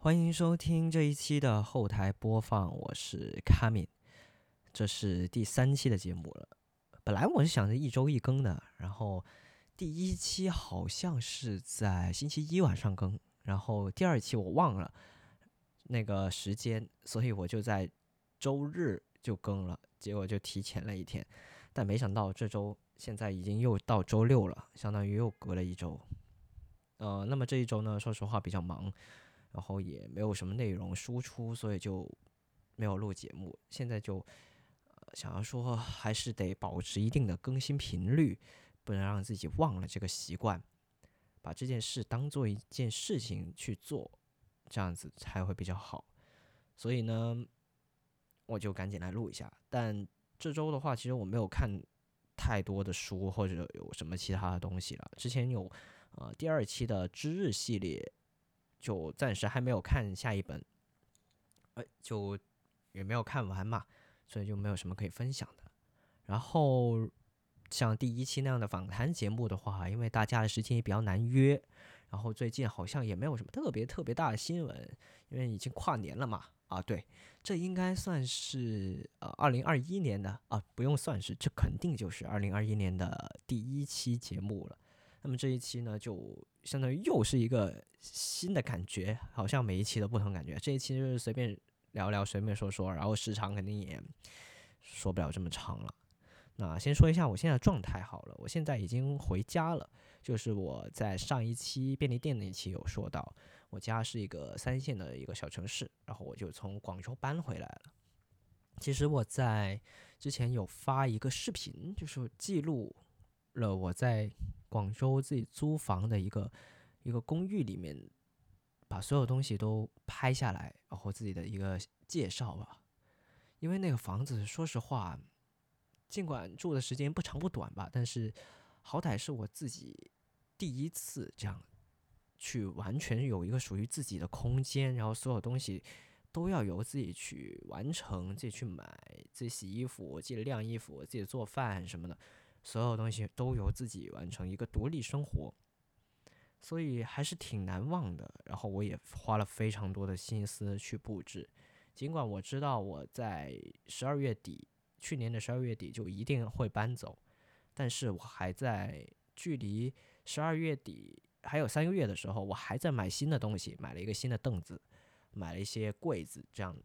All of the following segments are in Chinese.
欢迎收听这一期的后台播放，我是卡敏，这是第三期的节目了。本来我是想着一周一更的，然后第一期好像是在星期一晚上更，然后第二期我忘了那个时间，所以我就在周日就更了，结果就提前了一天。但没想到这周现在已经又到周六了，相当于又隔了一周。呃，那么这一周呢，说实话比较忙。然后也没有什么内容输出，所以就没有录节目。现在就呃想要说，还是得保持一定的更新频率，不能让自己忘了这个习惯，把这件事当做一件事情去做，这样子才会比较好。所以呢，我就赶紧来录一下。但这周的话，其实我没有看太多的书或者有什么其他的东西了。之前有呃第二期的知日系列。就暂时还没有看下一本，呃，就也没有看完嘛，所以就没有什么可以分享的。然后像第一期那样的访谈节目的话，因为大家的时间也比较难约，然后最近好像也没有什么特别特别大的新闻，因为已经跨年了嘛。啊，对，这应该算是呃二零二一年的啊，不用算是，这肯定就是二零二一年的第一期节目了。那么这一期呢，就相当于又是一个新的感觉，好像每一期都不同感觉。这一期就是随便聊聊，随便说说，然后时长肯定也说不了这么长了。那先说一下我现在状态好了，我现在已经回家了，就是我在上一期便利店那一期有说到，我家是一个三线的一个小城市，然后我就从广州搬回来了。其实我在之前有发一个视频，就是记录了我在。广州自己租房的一个一个公寓里面，把所有东西都拍下来，然后自己的一个介绍吧。因为那个房子，说实话，尽管住的时间不长不短吧，但是好歹是我自己第一次这样去完全有一个属于自己的空间，然后所有东西都要由自己去完成，自己去买，自己洗衣服，自己晾衣服，自己做饭什么的。所有东西都由自己完成，一个独立生活，所以还是挺难忘的。然后我也花了非常多的心思去布置，尽管我知道我在十二月底，去年的十二月底就一定会搬走，但是我还在距离十二月底还有三个月的时候，我还在买新的东西，买了一个新的凳子，买了一些柜子，这样，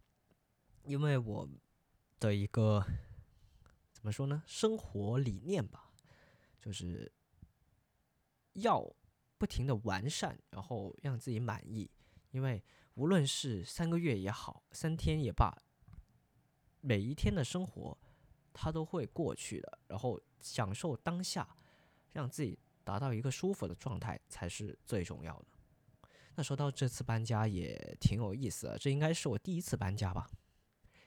因为我的一个。怎么说呢？生活理念吧，就是要不停的完善，然后让自己满意。因为无论是三个月也好，三天也罢，每一天的生活它都会过去的。然后享受当下，让自己达到一个舒服的状态才是最重要的。那说到这次搬家也挺有意思的，这应该是我第一次搬家吧。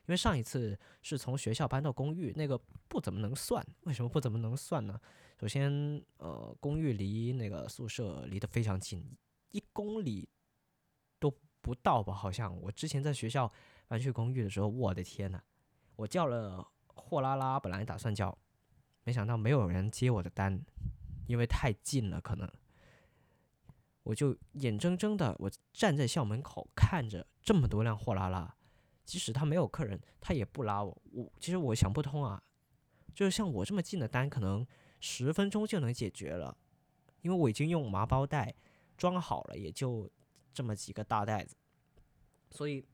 因为上一次是从学校搬到公寓，那个不怎么能算。为什么不怎么能算呢？首先，呃，公寓离那个宿舍离得非常近，一公里都不到吧？好像我之前在学校搬去公寓的时候，我的天呐，我叫了货拉拉，本来打算叫，没想到没有人接我的单，因为太近了，可能我就眼睁睁的我站在校门口看着这么多辆货拉拉。即使他没有客人，他也不拉我。我其实我想不通啊，就是像我这么近的单，可能十分钟就能解决了，因为我已经用麻包袋装好了，也就这么几个大袋子，所以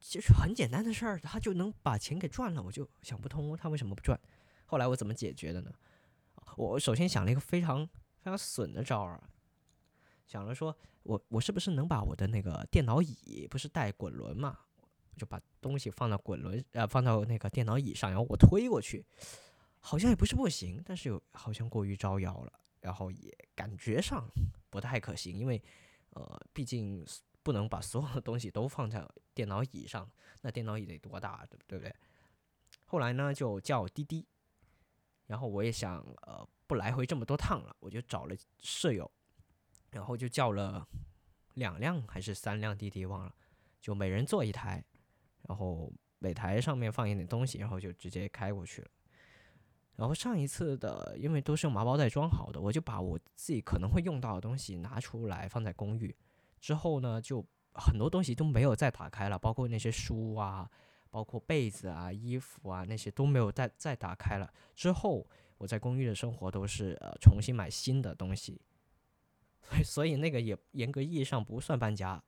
其实很简单的事儿，他就能把钱给赚了。我就想不通他为什么不赚。后来我怎么解决的呢？我首先想了一个非常非常损的招儿，想着说我我是不是能把我的那个电脑椅不是带滚轮嘛？就把东西放到滚轮，呃，放到那个电脑椅上，然后我推过去，好像也不是不行，但是有好像过于招摇了，然后也感觉上不太可行，因为呃，毕竟不能把所有的东西都放在电脑椅上，那电脑椅得多大，对不对？后来呢，就叫滴滴，然后我也想，呃，不来回这么多趟了，我就找了舍友，然后就叫了两辆还是三辆滴滴，忘了，就每人坐一台。然后每台上面放一点东西，然后就直接开过去了。然后上一次的，因为都是用麻包袋装好的，我就把我自己可能会用到的东西拿出来放在公寓。之后呢，就很多东西都没有再打开了，包括那些书啊，包括被子啊、衣服啊那些都没有再再打开了。之后我在公寓的生活都是呃重新买新的东西，所以那个也严格意义上不算搬家。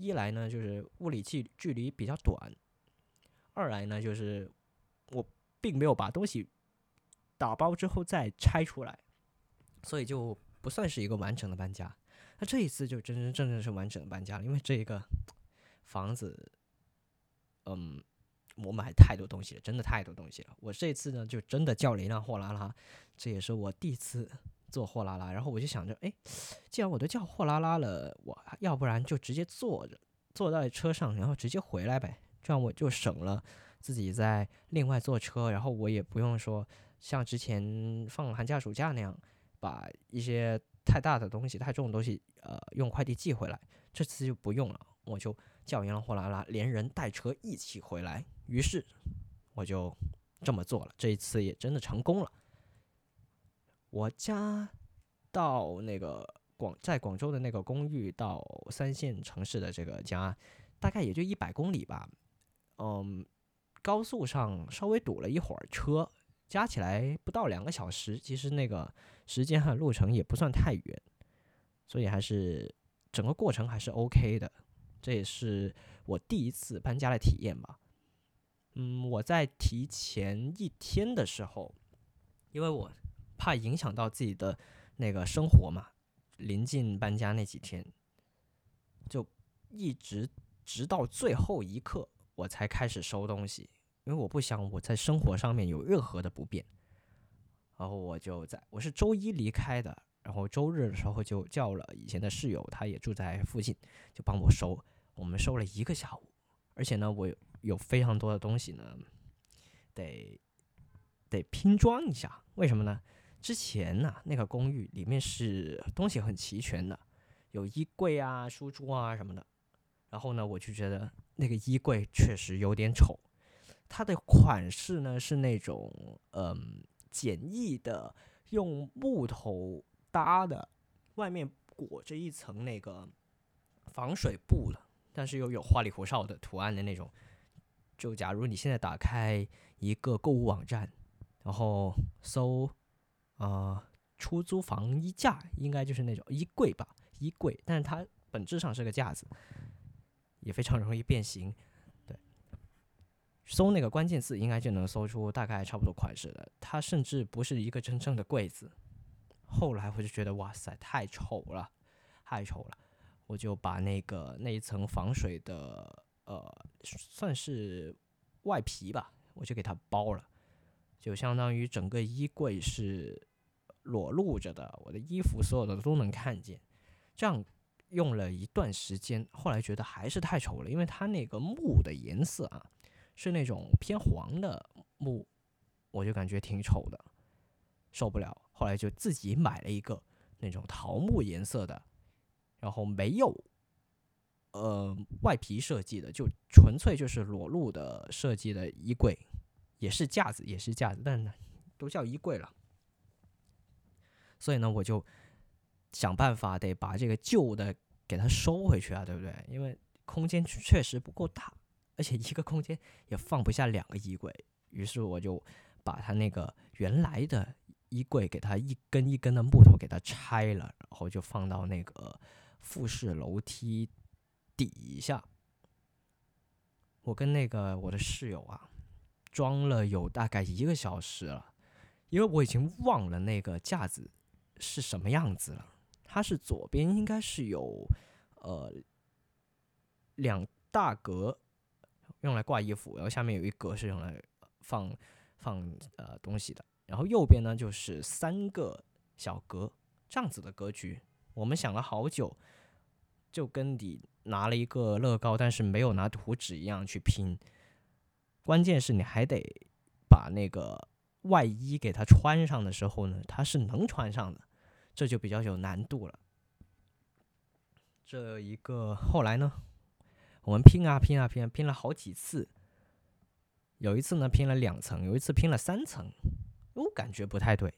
一来呢就是物理距距离比较短，二来呢就是我并没有把东西打包之后再拆出来，所以就不算是一个完整的搬家。那这一次就真真正正是完整的搬家了，因为这一个房子，嗯，我买太多东西了，真的太多东西了。我这次呢，就真的叫了一辆货拉拉，这也是我第一次坐货拉拉。然后我就想着，哎，既然我都叫货拉拉了，我要不然就直接坐着坐在车上，然后直接回来呗，这样我就省了自己在另外坐车，然后我也不用说像之前放寒假暑假那样把一些。太大的东西，太重的东西，呃，用快递寄回来。这次就不用了，我就叫一辆货拉拉，连人带车一起回来。于是我就这么做了，这一次也真的成功了。我家到那个广在广州的那个公寓到三线城市的这个家，大概也就一百公里吧。嗯，高速上稍微堵了一会儿车。加起来不到两个小时，其实那个时间和路程也不算太远，所以还是整个过程还是 OK 的。这也是我第一次搬家的体验吧。嗯，我在提前一天的时候，因为我怕影响到自己的那个生活嘛，临近搬家那几天，就一直直到最后一刻我才开始收东西。因为我不想我在生活上面有任何的不便，然后我就在我是周一离开的，然后周日的时候就叫了以前的室友，他也住在附近，就帮我收。我们收了一个下午，而且呢，我有非常多的东西呢，得得拼装一下。为什么呢？之前呢，那个公寓里面是东西很齐全的，有衣柜啊、书桌啊什么的。然后呢，我就觉得那个衣柜确实有点丑。它的款式呢是那种嗯简易的，用木头搭的，外面裹着一层那个防水布的，但是又有花里胡哨的图案的那种。就假如你现在打开一个购物网站，然后搜啊出租房衣架，应该就是那种衣柜吧，衣柜，但是它本质上是个架子，也非常容易变形。对搜那个关键字，应该就能搜出大概差不多款式的。它甚至不是一个真正的柜子。后来我就觉得，哇塞，太丑了，太丑了。我就把那个那一层防水的，呃，算是外皮吧，我就给它包了，就相当于整个衣柜是裸露着的，我的衣服所有的都能看见。这样用了一段时间，后来觉得还是太丑了，因为它那个木的颜色啊。是那种偏黄的木，我就感觉挺丑的，受不了。后来就自己买了一个那种桃木颜色的，然后没有呃外皮设计的，就纯粹就是裸露的设计的衣柜，也是架子，也是架子，但都叫衣柜了。所以呢，我就想办法得把这个旧的给它收回去啊，对不对？因为空间确实不够大。而且一个空间也放不下两个衣柜，于是我就把它那个原来的衣柜给它一根一根的木头给它拆了，然后就放到那个复式楼梯底下。我跟那个我的室友啊，装了有大概一个小时了，因为我已经忘了那个架子是什么样子了。它是左边应该是有呃两大格。用来挂衣服，然后下面有一格是用来放放呃东西的，然后右边呢就是三个小格这样子的格局。我们想了好久，就跟你拿了一个乐高，但是没有拿图纸一样去拼。关键是你还得把那个外衣给它穿上的时候呢，它是能穿上的，这就比较有难度了。这一个后来呢？我们拼啊拼啊拼，拼了好几次。有一次呢拼了两层，有一次拼了三层，我感觉不太对，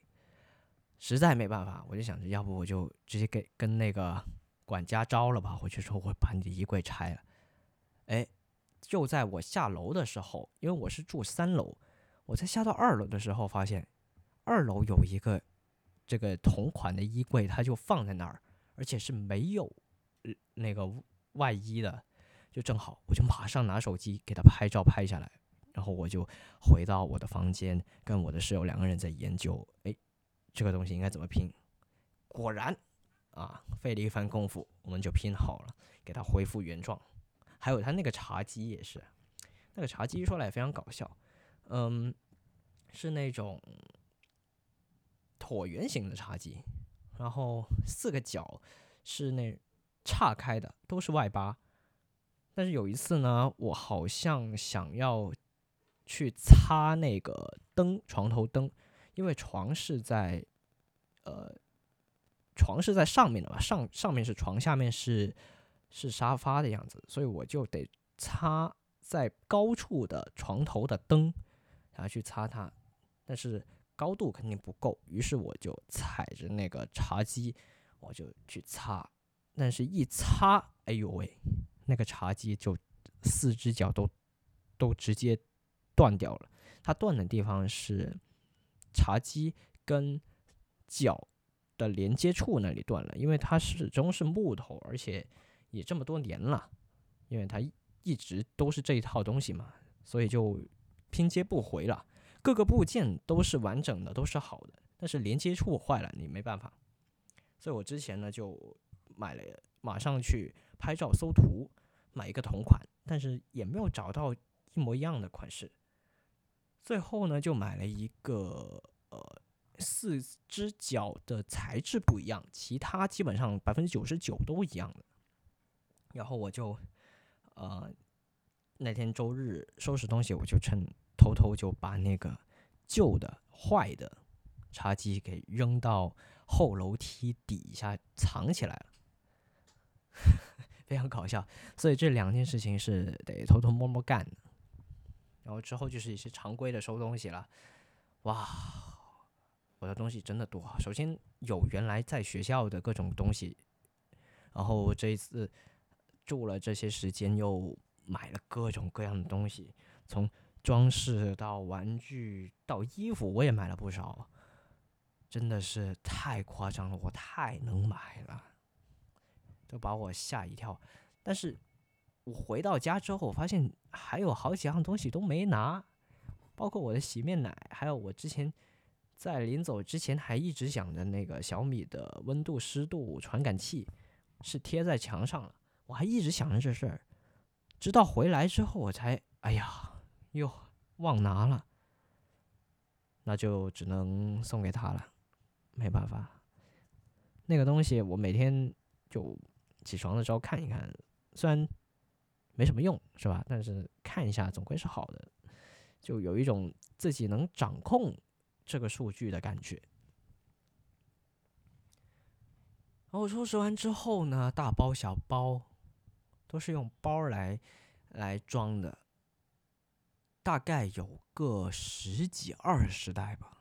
实在没办法，我就想着，要不我就直接给跟那个管家招了吧，我就说我把你的衣柜拆了。哎，就在我下楼的时候，因为我是住三楼，我在下到二楼的时候，发现二楼有一个这个同款的衣柜，它就放在那儿，而且是没有那个外衣的，就正好，我就马上拿手机给他拍照拍下来，然后我就回到我的房间，跟我的室友两个人在研究，哎，这个东西应该怎么拼？果然，啊，费了一番功夫，我们就拼好了，给它恢复原状。还有它那个茶几也是，那个茶几说来也非常搞笑，嗯，是那种椭圆形的茶几，然后四个角是那岔开的，都是外八。但是有一次呢，我好像想要去擦那个灯，床头灯，因为床是在呃床是在上面的嘛，上上面是床，下面是。是沙发的样子，所以我就得擦在高处的床头的灯，然后去擦它，但是高度肯定不够，于是我就踩着那个茶几，我就去擦，但是一擦，哎呦喂，那个茶几就四只脚都都直接断掉了。它断的地方是茶几跟脚的连接处那里断了，因为它始终是木头，而且。也这么多年了，因为它一直都是这一套东西嘛，所以就拼接不回了。各个部件都是完整的，都是好的，但是连接处坏了，你没办法。所以我之前呢就买了，马上去拍照搜图，买一个同款，但是也没有找到一模一样的款式。最后呢就买了一个，呃，四只脚的材质不一样，其他基本上百分之九十九都一样的。然后我就，呃，那天周日收拾东西，我就趁偷偷就把那个旧的坏的茶几给扔到后楼梯底下藏起来了，非常搞笑。所以这两件事情是得偷偷摸摸干的。然后之后就是一些常规的收东西了。哇，我的东西真的多。首先有原来在学校的各种东西，然后这一次。住了这些时间，又买了各种各样的东西，从装饰到玩具到衣服，我也买了不少，真的是太夸张了，我太能买了，都把我吓一跳。但是我回到家之后，我发现还有好几样东西都没拿，包括我的洗面奶，还有我之前在临走之前还一直想着那个小米的温度湿度传感器，是贴在墙上了。我还一直想着这事儿，直到回来之后，我才哎呀，哟忘拿了，那就只能送给他了，没办法。那个东西我每天就起床的时候看一看，虽然没什么用，是吧？但是看一下总归是好的，就有一种自己能掌控这个数据的感觉。然后收拾完之后呢，大包小包。都是用包来来装的，大概有个十几二十袋吧。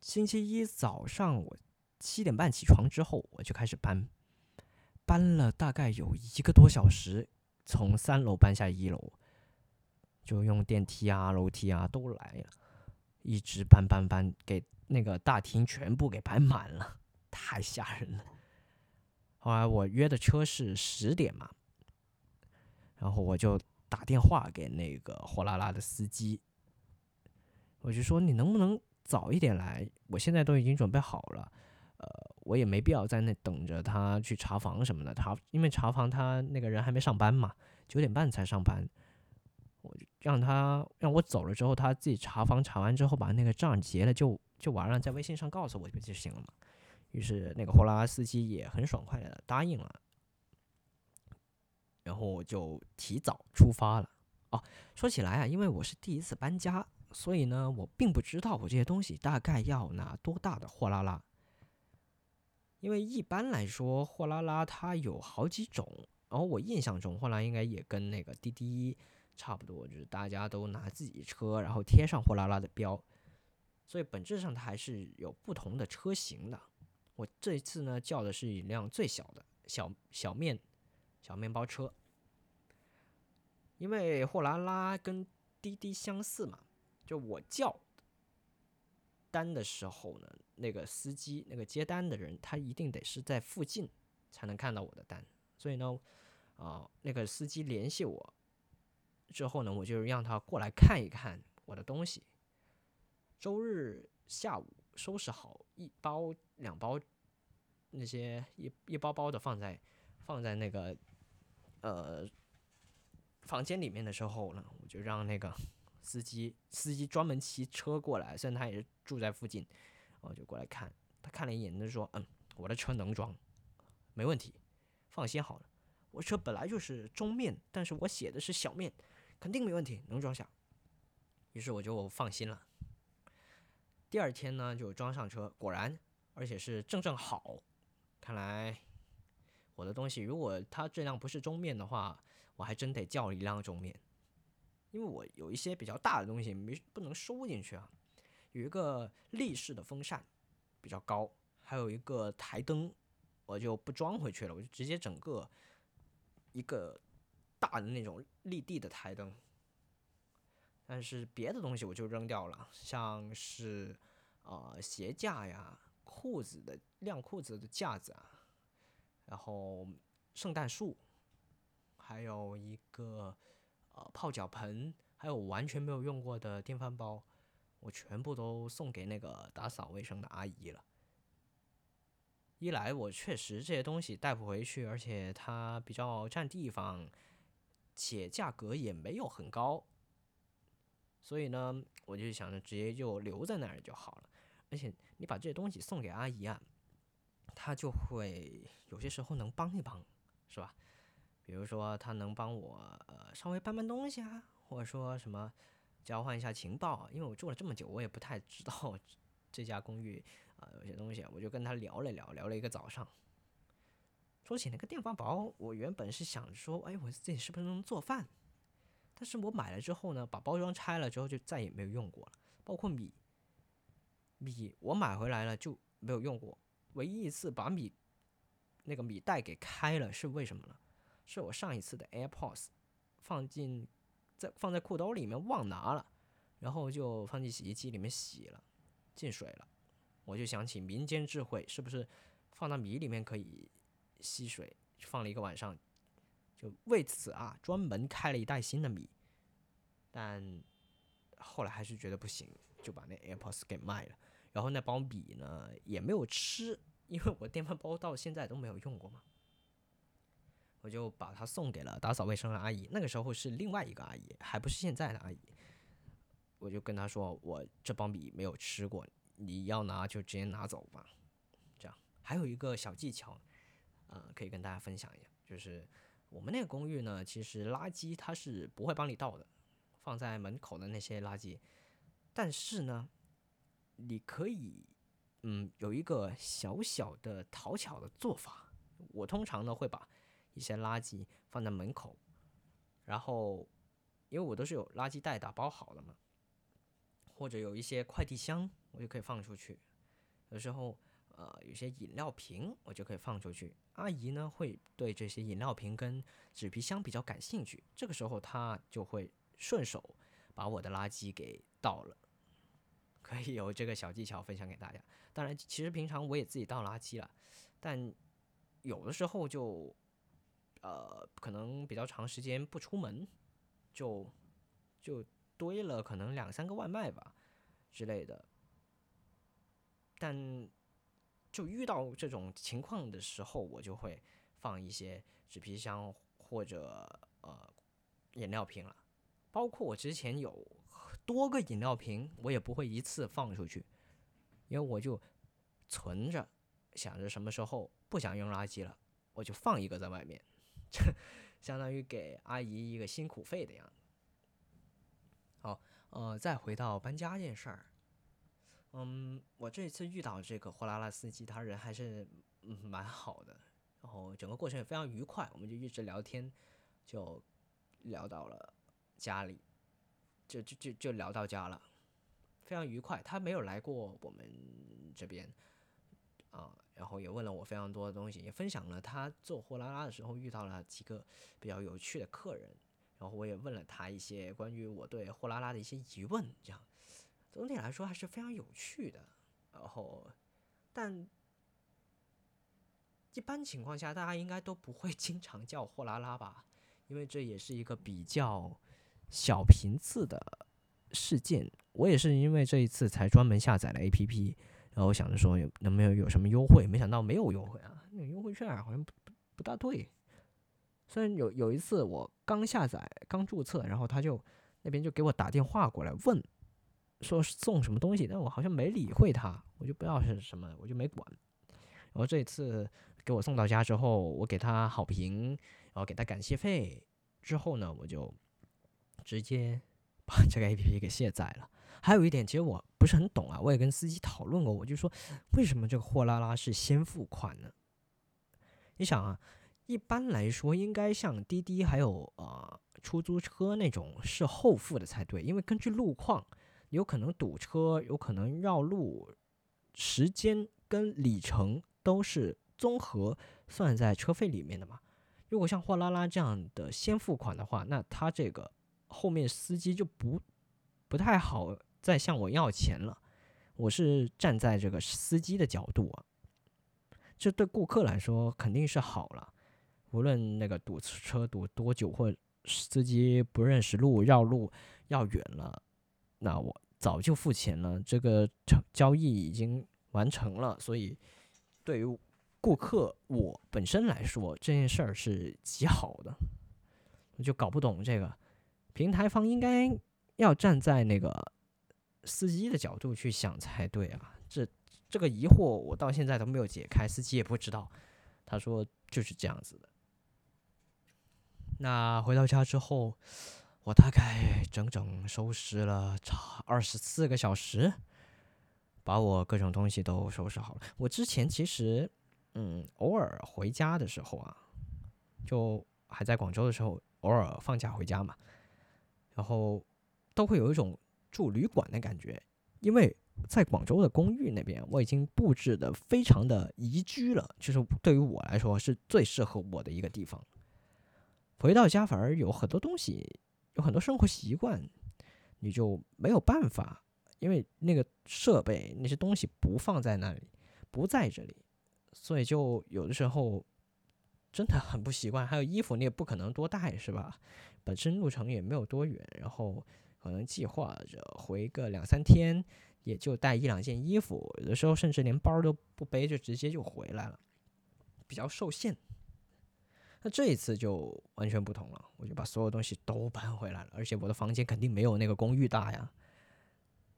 星期一早上我七点半起床之后，我就开始搬，搬了大概有一个多小时，从三楼搬下一楼，就用电梯啊、楼梯啊都来了，一直搬搬搬，给那个大厅全部给摆满了，太吓人了。后来我约的车是十点嘛，然后我就打电话给那个货拉拉的司机，我就说你能不能早一点来？我现在都已经准备好了，呃，我也没必要在那等着他去查房什么的。他因为查房他那个人还没上班嘛，九点半才上班，我让他让我走了之后，他自己查房查完之后把那个账结了就就完了，在微信上告诉我不就行了嘛。于是那个货拉拉司机也很爽快的答应了，然后我就提早出发了。哦，说起来啊，因为我是第一次搬家，所以呢，我并不知道我这些东西大概要拿多大的货拉拉。因为一般来说，货拉拉它有好几种，然后我印象中货拉应该也跟那个滴滴差不多，就是大家都拿自己车，然后贴上货拉拉的标，所以本质上它还是有不同的车型的。我这次呢叫的是一辆最小的小小面小面包车，因为货拉拉跟滴滴相似嘛，就我叫单的时候呢，那个司机那个接单的人他一定得是在附近才能看到我的单，所以呢，啊，那个司机联系我之后呢，我就让他过来看一看我的东西。周日下午收拾好一包两包那些一一包包的放在放在那个呃房间里面的时候呢，我就让那个司机司机专门骑车过来，虽然他也是住在附近，我就过来看，他看了一眼，他说：“嗯，我的车能装，没问题，放心好了，我车本来就是中面，但是我写的是小面，肯定没问题，能装下。”于是我就放心了。第二天呢，就装上车，果然，而且是正正好。看来我的东西，如果它这辆不是中面的话，我还真得叫一辆中面，因为我有一些比较大的东西没不能收进去啊。有一个立式的风扇比较高，还有一个台灯，我就不装回去了，我就直接整个一个大的那种立地的台灯。但是别的东西我就扔掉了，像是，呃，鞋架呀、裤子的晾裤子的架子啊，然后圣诞树，还有一个呃泡脚盆，还有完全没有用过的电饭煲，我全部都送给那个打扫卫生的阿姨了。一来我确实这些东西带不回去，而且它比较占地方，且价格也没有很高。所以呢，我就想着直接就留在那儿就好了。而且你把这些东西送给阿姨啊，他就会有些时候能帮一帮，是吧？比如说他能帮我呃稍微搬搬东西啊，或者说什么交换一下情报。因为我住了这么久，我也不太知道 这家公寓啊有些东西，我就跟他聊了聊，聊了一个早上。说起那个电饭煲，我原本是想说，哎，我自己是不是能做饭？但是我买了之后呢，把包装拆了之后就再也没有用过了。包括米，米我买回来了就没有用过。唯一一次把米那个米袋给开了是为什么呢？是我上一次的 AirPods 放进在放在裤兜里面忘拿了，然后就放进洗衣机里面洗了，进水了。我就想起民间智慧，是不是放到米里面可以吸水？放了一个晚上。就为此啊，专门开了一袋新的米，但后来还是觉得不行，就把那 AirPods 给卖了。然后那包米呢也没有吃，因为我电饭煲到现在都没有用过嘛，我就把它送给了打扫卫生的阿姨。那个时候是另外一个阿姨，还不是现在的阿姨。我就跟她说，我这包米没有吃过，你要拿就直接拿走吧。这样还有一个小技巧，呃，可以跟大家分享一下，就是。我们那个公寓呢，其实垃圾它是不会帮你倒的，放在门口的那些垃圾。但是呢，你可以，嗯，有一个小小的讨巧的做法。我通常呢会把一些垃圾放在门口，然后因为我都是有垃圾袋打包好的嘛，或者有一些快递箱，我就可以放出去。有时候。呃，有些饮料瓶我就可以放出去。阿姨呢会对这些饮料瓶跟纸皮箱比较感兴趣，这个时候她就会顺手把我的垃圾给倒了。有这个小技巧分享给大家。当然，其实平常我也自己倒垃圾了，但有的时候就呃可能比较长时间不出门，就就堆了可能两三个外卖吧之类的，但。就遇到这种情况的时候，我就会放一些纸皮箱或者呃饮料瓶了。包括我之前有多个饮料瓶，我也不会一次放出去，因为我就存着，想着什么时候不想扔垃圾了，我就放一个在外面，这相当于给阿姨一个辛苦费的样子。好，呃，再回到搬家这件事儿。嗯，我这次遇到这个货拉拉司机，他人还是嗯蛮好的，然后整个过程也非常愉快，我们就一直聊天，就聊到了家里，就就就就聊到家了，非常愉快。他没有来过我们这边，啊，然后也问了我非常多的东西，也分享了他做货拉拉的时候遇到了几个比较有趣的客人，然后我也问了他一些关于我对货拉拉的一些疑问，这样总体来说还是非常有趣的。然后，但一般情况下，大家应该都不会经常叫货拉拉吧，因为这也是一个比较小频次的事件。我也是因为这一次才专门下载了 APP。然后想着说有能不能有什么优惠，没想到没有优惠啊，那个优惠券好像不不大对。虽然有有一次我刚下载刚注册，然后他就那边就给我打电话过来问，说是送什么东西，但我好像没理会他，我就不知道是什么，我就没管。然后这一次给我送到家之后，我给他好评，然后给他感谢费之后呢，我就直接把 这个 APP 给卸载了。还有一点，其实我不是很懂啊，我也跟司机讨论过，我就说，为什么这个货拉拉是先付款呢？你想啊，一般来说应该像滴滴还有呃出租车那种是后付的才对，因为根据路况，有可能堵车，有可能绕路，时间跟里程都是综合算在车费里面的嘛。如果像货拉拉这样的先付款的话，那他这个后面司机就不不太好。再向我要钱了，我是站在这个司机的角度啊，这对顾客来说肯定是好了。无论那个堵车堵多久，或司机不认识路绕路要远了，那我早就付钱了，这个交易已经完成了。所以对于顾客我本身来说，这件事儿是极好的。我就搞不懂这个平台方应该要站在那个。司机的角度去想才对啊！这这个疑惑我到现在都没有解开，司机也不知道。他说就是这样子的。那回到家之后，我大概整整收拾了差二十四个小时，把我各种东西都收拾好了。我之前其实，嗯，偶尔回家的时候啊，就还在广州的时候，偶尔放假回家嘛，然后都会有一种。住旅馆的感觉，因为在广州的公寓那边，我已经布置的非常的宜居了，就是对于我来说是最适合我的一个地方。回到家反而有很多东西，有很多生活习惯，你就没有办法，因为那个设备那些东西不放在那里，不在这里，所以就有的时候真的很不习惯。还有衣服你也不可能多带，是吧？本身路程也没有多远，然后。可能计划着回个两三天，也就带一两件衣服，有的时候甚至连包都不背，就直接就回来了，比较受限。那这一次就完全不同了，我就把所有东西都搬回来了，而且我的房间肯定没有那个公寓大呀，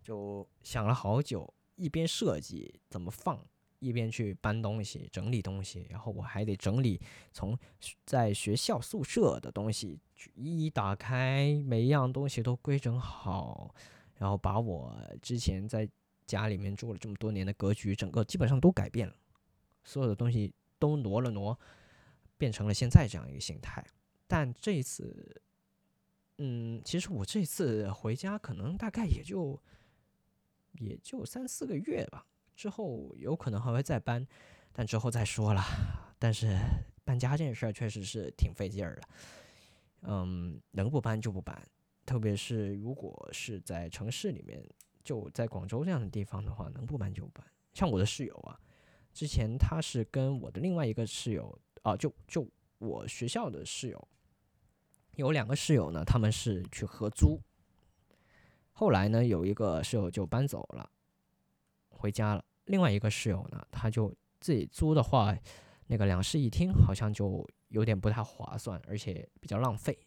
就想了好久，一边设计怎么放。一边去搬东西、整理东西，然后我还得整理从在学校宿舍的东西，一一打开，每一样东西都规整好，然后把我之前在家里面住了这么多年的格局，整个基本上都改变了，所有的东西都挪了挪，变成了现在这样一个形态。但这一次，嗯，其实我这次回家可能大概也就也就三四个月吧。之后有可能还会再搬，但之后再说了。但是搬家这件事儿确实是挺费劲儿的，嗯，能不搬就不搬。特别是如果是在城市里面，就在广州这样的地方的话，能不搬就不搬。像我的室友啊，之前他是跟我的另外一个室友啊，就就我学校的室友，有两个室友呢，他们是去合租。后来呢，有一个室友就搬走了。回家了。另外一个室友呢，他就自己租的话，那个两室一厅好像就有点不太划算，而且比较浪费。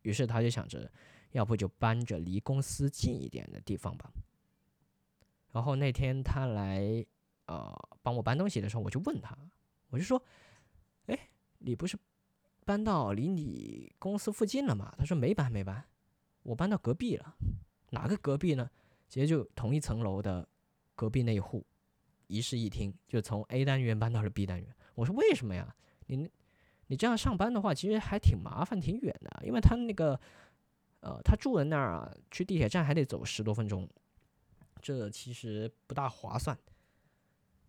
于是他就想着，要不就搬着离公司近一点的地方吧。然后那天他来呃帮我搬东西的时候，我就问他，我就说：“哎，你不是搬到离你公司附近了吗？”他说：“没搬，没搬，我搬到隔壁了。哪个隔壁呢？直接就同一层楼的。”隔壁那一户，一室一厅，就从 A 单元搬到了 B 单元。我说为什么呀？你你这样上班的话，其实还挺麻烦，挺远的。因为他那个，呃，他住的那儿啊，去地铁站还得走十多分钟，这其实不大划算。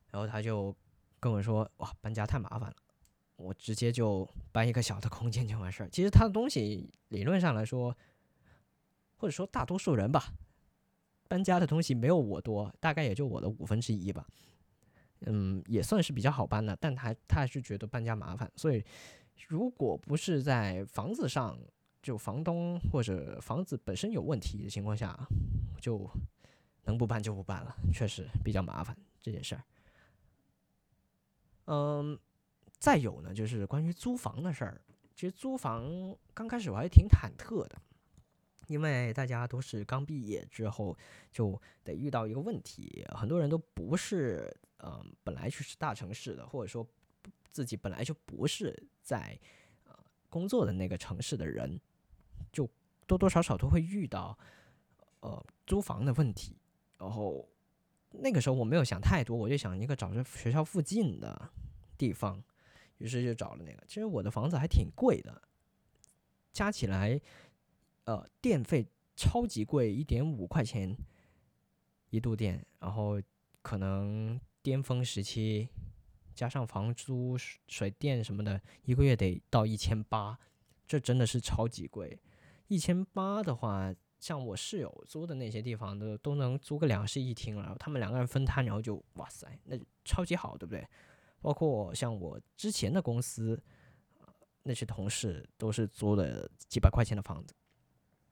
然后他就跟我说哇搬家太麻烦了，我直接就搬一个小的空间就完事儿。其实他的东西理论上来说，或者说大多数人吧，搬家的东西没有我多，大概也就我的五分之一吧。嗯，也算是比较好搬的，但他他还是觉得搬家麻烦，所以如果不是在房子上，就房东或者房子本身有问题的情况下，就能不搬就不搬了，确实比较麻烦这件事儿。嗯，再有呢，就是关于租房的事儿。其实租房刚开始我还挺忐忑的，因为大家都是刚毕业之后就得遇到一个问题，很多人都不是嗯本来就是大城市的，或者说自己本来就不是在呃工作的那个城市的人，就多多少少都会遇到呃租房的问题。然后那个时候我没有想太多，我就想一个找着学校附近的。地方，于是就找了那个。其实我的房子还挺贵的，加起来，呃，电费超级贵，一点五块钱一度电。然后可能巅峰时期，加上房租、水电什么的，一个月得到一千八，这真的是超级贵。一千八的话，像我室友租的那些地方都都能租个两室一厅了，他们两个人分摊，然后就哇塞，那超级好，对不对？包括像我之前的公司，那些同事都是租的几百块钱的房子。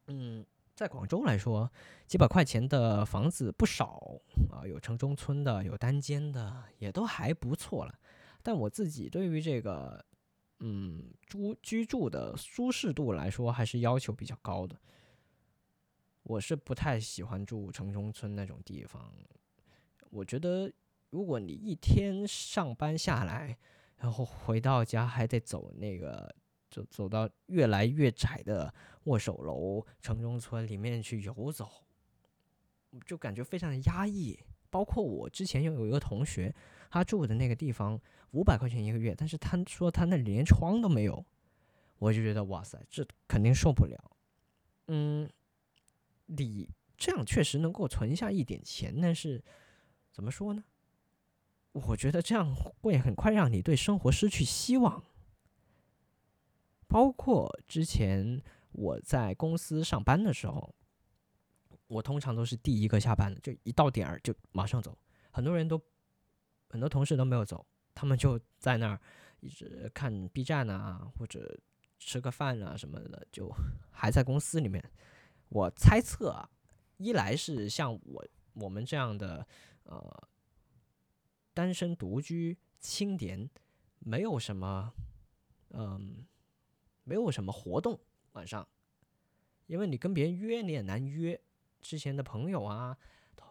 嗯，在广州来说，几百块钱的房子不少啊，有城中村的，有单间的，也都还不错了。但我自己对于这个，嗯，住居住的舒适度来说，还是要求比较高的。我是不太喜欢住城中村那种地方，我觉得。如果你一天上班下来，然后回到家还得走那个，走走到越来越窄的握手楼城中村里面去游走，就感觉非常的压抑。包括我之前又有一个同学，他住的那个地方五百块钱一个月，但是他说他那里连窗都没有，我就觉得哇塞，这肯定受不了。嗯，你这样确实能够存下一点钱，但是怎么说呢？我觉得这样会很快让你对生活失去希望。包括之前我在公司上班的时候，我通常都是第一个下班的，就一到点儿就马上走。很多人都，很多同事都没有走，他们就在那儿一直看 B 站啊，或者吃个饭啊什么的，就还在公司里面。我猜测啊，一来是像我我们这样的呃。单身独居青年，没有什么，嗯，没有什么活动晚上，因为你跟别人约你也难约，之前的朋友啊，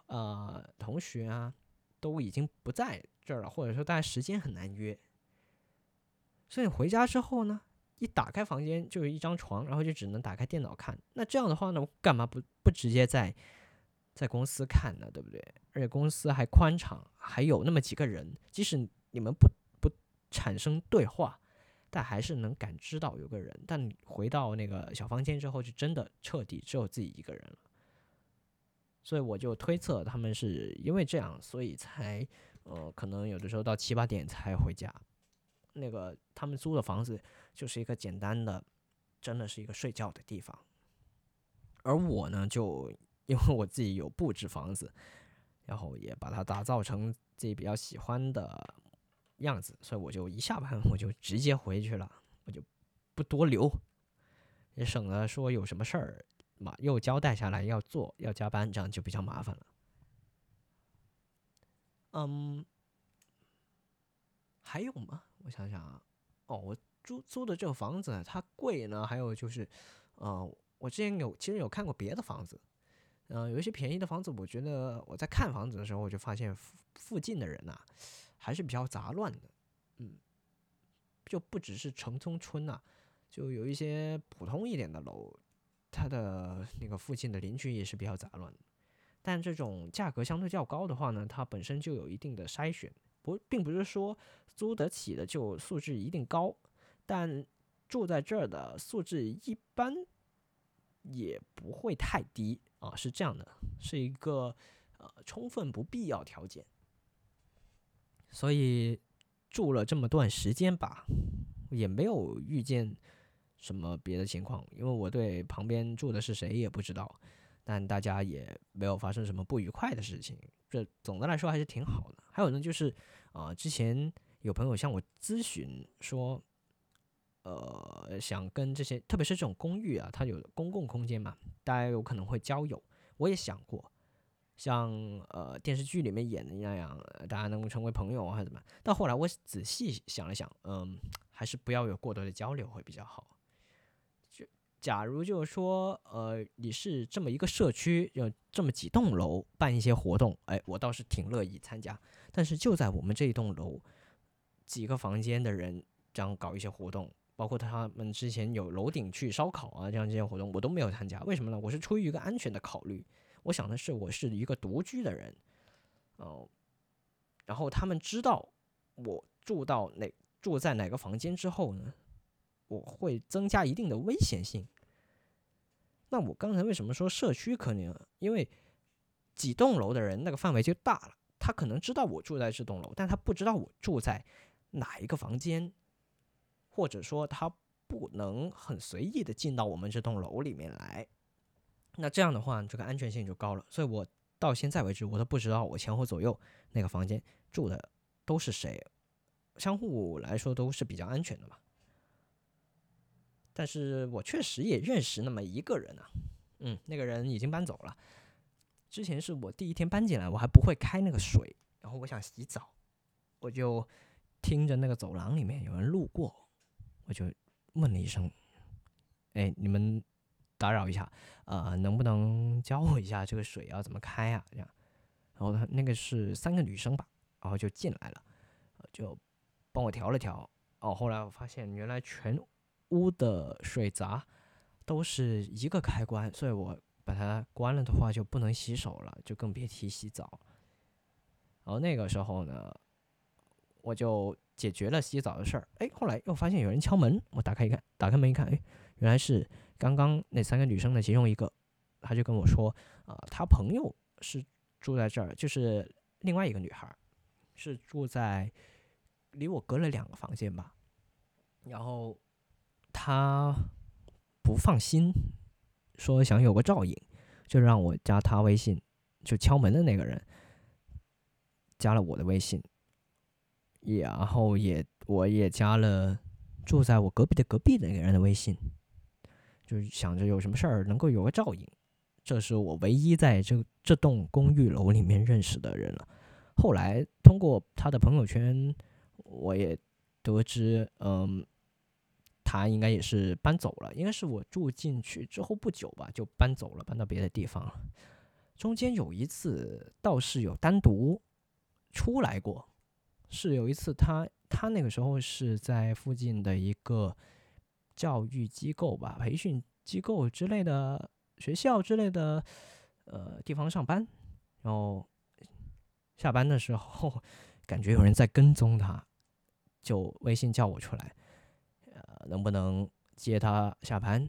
呃，同学啊，都已经不在这儿了，或者说大家时间很难约，所以回家之后呢，一打开房间就是一张床，然后就只能打开电脑看。那这样的话呢，干嘛不不直接在？在公司看呢，对不对？而且公司还宽敞，还有那么几个人，即使你们不不产生对话，但还是能感知到有个人。但回到那个小房间之后，就真的彻底只有自己一个人了。所以我就推测他们是因为这样，所以才呃，可能有的时候到七八点才回家。那个他们租的房子就是一个简单的，真的是一个睡觉的地方。而我呢，就。因为我自己有布置房子，然后也把它打造成自己比较喜欢的样子，所以我就一下班我就直接回去了，我就不多留，也省得说有什么事儿嘛又交代下来要做要加班，这样就比较麻烦了。嗯，还有吗？我想想啊，哦，我租租的这个房子它贵呢，还有就是，呃，我之前有其实有看过别的房子。嗯，有一些便宜的房子，我觉得我在看房子的时候，我就发现附附近的人呐，还是比较杂乱的。嗯，就不只是城中村呐，就有一些普通一点的楼，它的那个附近的邻居也是比较杂乱的。但这种价格相对较高的话呢，它本身就有一定的筛选，不，并不是说租得起的就素质一定高，但住在这儿的素质一般也不会太低。啊，是这样的，是一个呃充分不必要条件。所以住了这么段时间吧，也没有遇见什么别的情况，因为我对旁边住的是谁也不知道，但大家也没有发生什么不愉快的事情，这总的来说还是挺好的。还有呢，就是啊，之前有朋友向我咨询说，呃，想跟这些，特别是这种公寓啊，它有公共空间嘛，大家有可能会交友，我也想过。像呃电视剧里面演的那样，大家能够成为朋友啊还是怎么？到后来我仔细想了想，嗯，还是不要有过多的交流会比较好。就假如就是说，呃，你是这么一个社区，有这么几栋楼办一些活动，哎，我倒是挺乐意参加。但是就在我们这一栋楼，几个房间的人这样搞一些活动，包括他们之前有楼顶去烧烤啊这样这些活动，我都没有参加。为什么呢？我是出于一个安全的考虑。我想的是，我是一个独居的人，哦，然后他们知道我住到哪住在哪个房间之后呢，我会增加一定的危险性。那我刚才为什么说社区可能？因为几栋楼的人那个范围就大了，他可能知道我住在这栋楼，但他不知道我住在哪一个房间，或者说他不能很随意的进到我们这栋楼里面来。那这样的话，这个安全性就高了。所以我到现在为止，我都不知道我前后左右那个房间住的都是谁，相互来说都是比较安全的嘛。但是我确实也认识那么一个人啊，嗯，那个人已经搬走了。之前是我第一天搬进来，我还不会开那个水，然后我想洗澡，我就听着那个走廊里面有人路过，我就问了一声：“哎，你们？”打扰一下，呃，能不能教我一下这个水要怎么开啊？这样，然后他那个是三个女生吧，然后就进来了，就帮我调了调。哦，后来我发现原来全屋的水闸都是一个开关，所以我把它关了的话就不能洗手了，就更别提洗澡。然后那个时候呢，我就解决了洗澡的事儿。哎，后来又发现有人敲门，我打开一看，打开门一看，哎，原来是。刚刚那三个女生的其中一个，她就跟我说，啊，她朋友是住在这儿，就是另外一个女孩，是住在离我隔了两个房间吧。然后她不放心，说想有个照应，就让我加她微信，就敲门的那个人加了我的微信，然后也我也加了住在我隔壁的隔壁的那个人的微信。就是想着有什么事儿能够有个照应，这是我唯一在这这栋公寓楼里面认识的人了。后来通过他的朋友圈，我也得知，嗯，他应该也是搬走了，应该是我住进去之后不久吧，就搬走了，搬到别的地方了。中间有一次倒是有单独出来过，是有一次他他那个时候是在附近的一个。教育机构吧，培训机构之类的学校之类的，呃，地方上班，然后下班的时候感觉有人在跟踪他，就微信叫我出来，呃，能不能接他下班？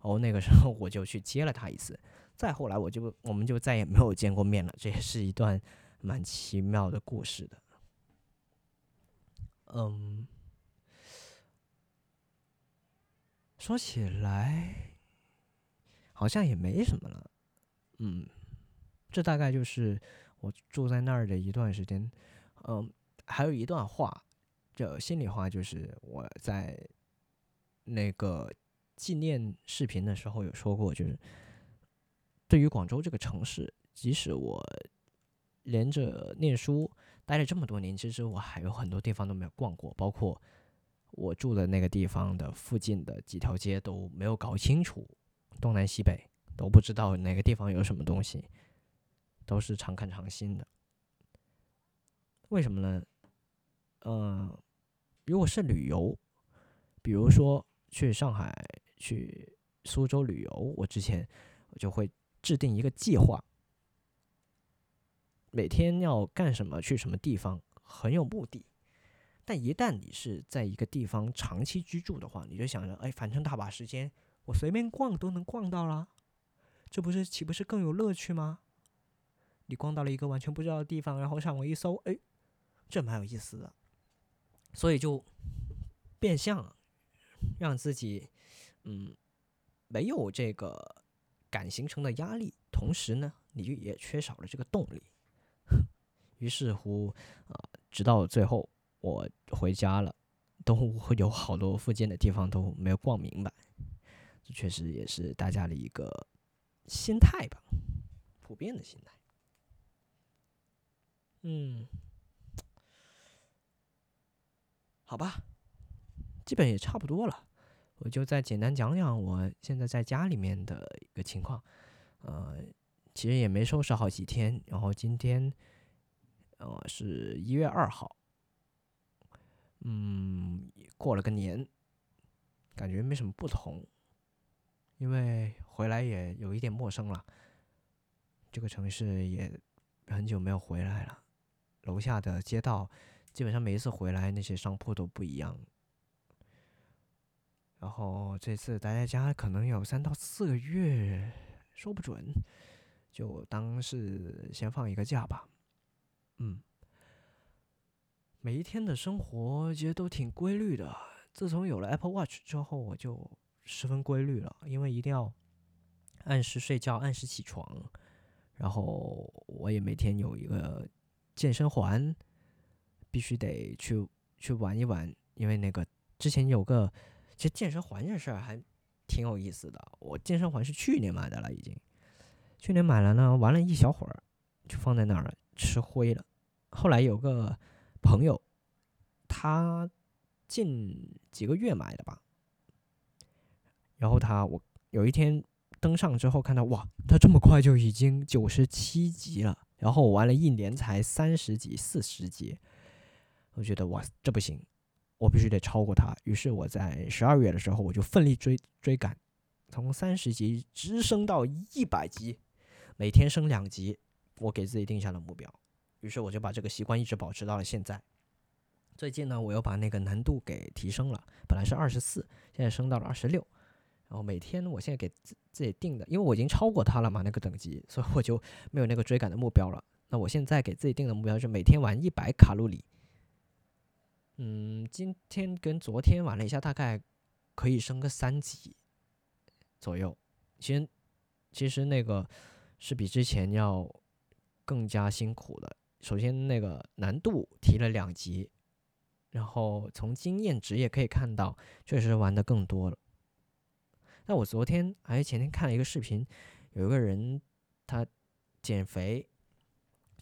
哦，那个时候我就去接了他一次，再后来我就我们就再也没有见过面了，这也是一段蛮奇妙的故事的，嗯。说起来，好像也没什么了。嗯，这大概就是我住在那儿的一段时间。嗯，还有一段话，这心里话，就是我在那个纪念视频的时候有说过，就是对于广州这个城市，即使我连着念书待了这么多年，其实我还有很多地方都没有逛过，包括。我住的那个地方的附近的几条街都没有搞清楚，东南西北都不知道哪个地方有什么东西，都是常看常新的。为什么呢？嗯，如果是旅游，比如说去上海、去苏州旅游，我之前我就会制定一个计划，每天要干什么，去什么地方，很有目的。但一旦你是在一个地方长期居住的话，你就想着，哎，反正大把时间，我随便逛都能逛到啦，这不是岂不是更有乐趣吗？你逛到了一个完全不知道的地方，然后上网一搜，哎，这蛮有意思的，所以就变相让自己嗯没有这个感形成的压力，同时呢，你就也缺少了这个动力。于是乎，啊，直到最后我回家了，都会有好多附近的地方都没有逛明白。这确实也是大家的一个心态吧，普遍的心态。嗯，好吧，基本也差不多了，我就再简单讲讲我现在在家里面的一个情况。呃，其实也没收拾好几天，然后今天。呃，是一月二号，嗯，过了个年，感觉没什么不同，因为回来也有一点陌生了，这个城市也很久没有回来了，楼下的街道基本上每一次回来那些商铺都不一样，然后这次待在家可能有三到四个月，说不准，就当是先放一个假吧。嗯，每一天的生活其实都挺规律的。自从有了 Apple Watch 之后，我就十分规律了，因为一定要按时睡觉、按时起床。然后我也每天有一个健身环，必须得去去玩一玩。因为那个之前有个，其实健身环这事儿还挺有意思的。我健身环是去年买的了，已经去年买了呢，玩了一小会儿就放在那儿。吃灰了。后来有个朋友，他近几个月买的吧。然后他我有一天登上之后看到，哇，他这么快就已经九十七级了。然后我玩了一年才三十级、四十级，我觉得哇，这不行，我必须得超过他。于是我在十二月的时候，我就奋力追追赶，从三十级直升到一百级，每天升两级。我给自己定下了目标，于是我就把这个习惯一直保持到了现在。最近呢，我又把那个难度给提升了，本来是二十四，现在升到了二十六。然后每天，我现在给自自己定的，因为我已经超过他了嘛，那个等级，所以我就没有那个追赶的目标了。那我现在给自己定的目标是每天玩一百卡路里。嗯，今天跟昨天玩了一下，大概可以升个三级左右。其实，其实那个是比之前要。更加辛苦的，首先那个难度提了两级，然后从经验值也可以看到，确实玩的更多了。那我昨天还是前天看了一个视频，有一个人他减肥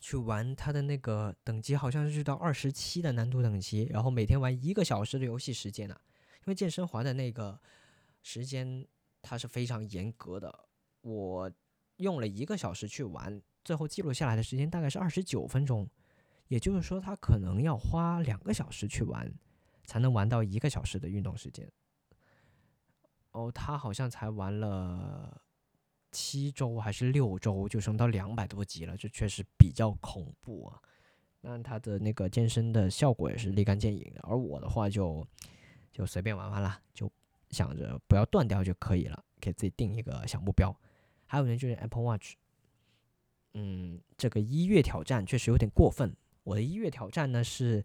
去玩他的那个等级，好像是到二十七的难度等级，然后每天玩一个小时的游戏时间呢。因为健身环的那个时间它是非常严格的，我用了一个小时去玩。最后记录下来的时间大概是二十九分钟，也就是说他可能要花两个小时去玩，才能玩到一个小时的运动时间。哦，他好像才玩了七周还是六周就升到两百多级了，这确实比较恐怖啊。那他的那个健身的效果也是立竿见影的，而我的话就就随便玩玩了，就想着不要断掉就可以了，给自己定一个小目标。还有呢，就是 Apple Watch。嗯，这个一月挑战确实有点过分。我的一月挑战呢是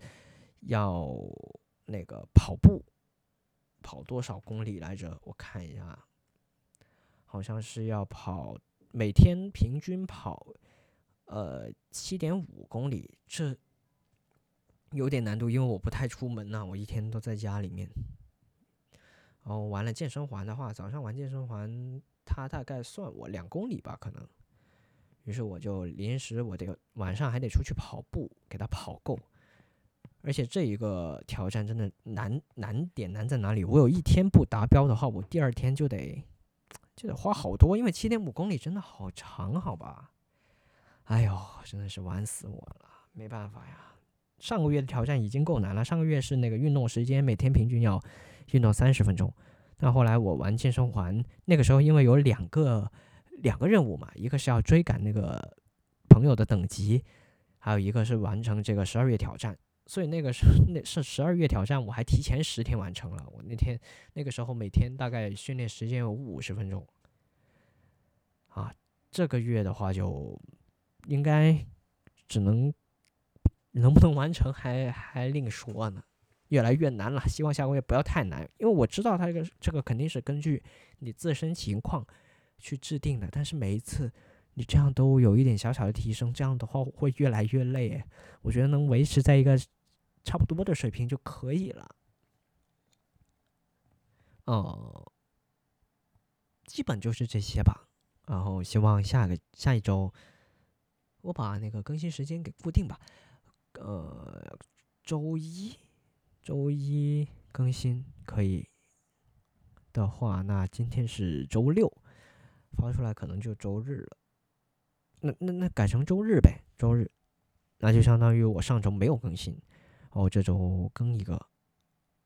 要那个跑步，跑多少公里来着？我看一下，好像是要跑每天平均跑呃七点五公里，这有点难度，因为我不太出门呐，我一天都在家里面。然后完了健身环的话，早上玩健身环，它大概算我两公里吧，可能。于是我就临时，我得晚上还得出去跑步，给他跑够。而且这一个挑战真的难难点难在哪里？我有一天不达标的话，我第二天就得就得花好多，因为七点五公里真的好长，好吧？哎呦，真的是玩死我了，没办法呀。上个月的挑战已经够难了，上个月是那个运动时间每天平均要运动三十分钟，但后来我玩健身环，那个时候因为有两个。两个任务嘛，一个是要追赶那个朋友的等级，还有一个是完成这个十二月挑战。所以那个是那是十二月挑战，我还提前十天完成了。我那天那个时候每天大概训练时间有五十分钟。啊，这个月的话就应该只能能不能完成还还另说呢。越来越难了。希望下个月不要太难，因为我知道它这个这个肯定是根据你自身情况去制定的。但是每一次你这样都有一点小小的提升，这样的话会越来越累。我觉得能维持在一个差不多的水平就可以了。哦，基本就是这些吧。然后希望下个下一周我把那个更新时间给固定吧。呃，周一，周一更新可以的话，那今天是周六，发出来可能就周日了。那那那改成周日呗，周日，那就相当于我上周没有更新，哦，这周更一个，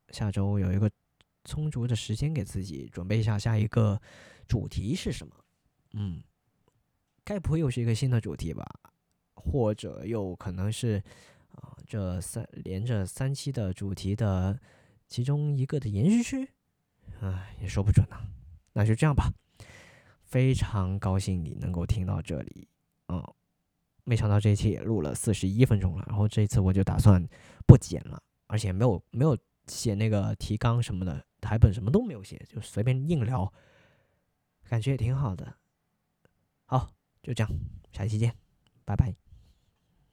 下周有一个充足的时间给自己准备一下下一个主题是什么。嗯，该不会又是一个新的主题吧？或者又可能是？啊，这三连着三期的主题的其中一个的延续区，唉，也说不准呢。那就这样吧。非常高兴你能够听到这里，嗯，没想到这一期也录了四十一分钟了。然后这一次我就打算不剪了，而且没有没有写那个提纲什么的，台本什么都没有写，就随便硬聊，感觉也挺好的。好，就这样，下期见，拜拜。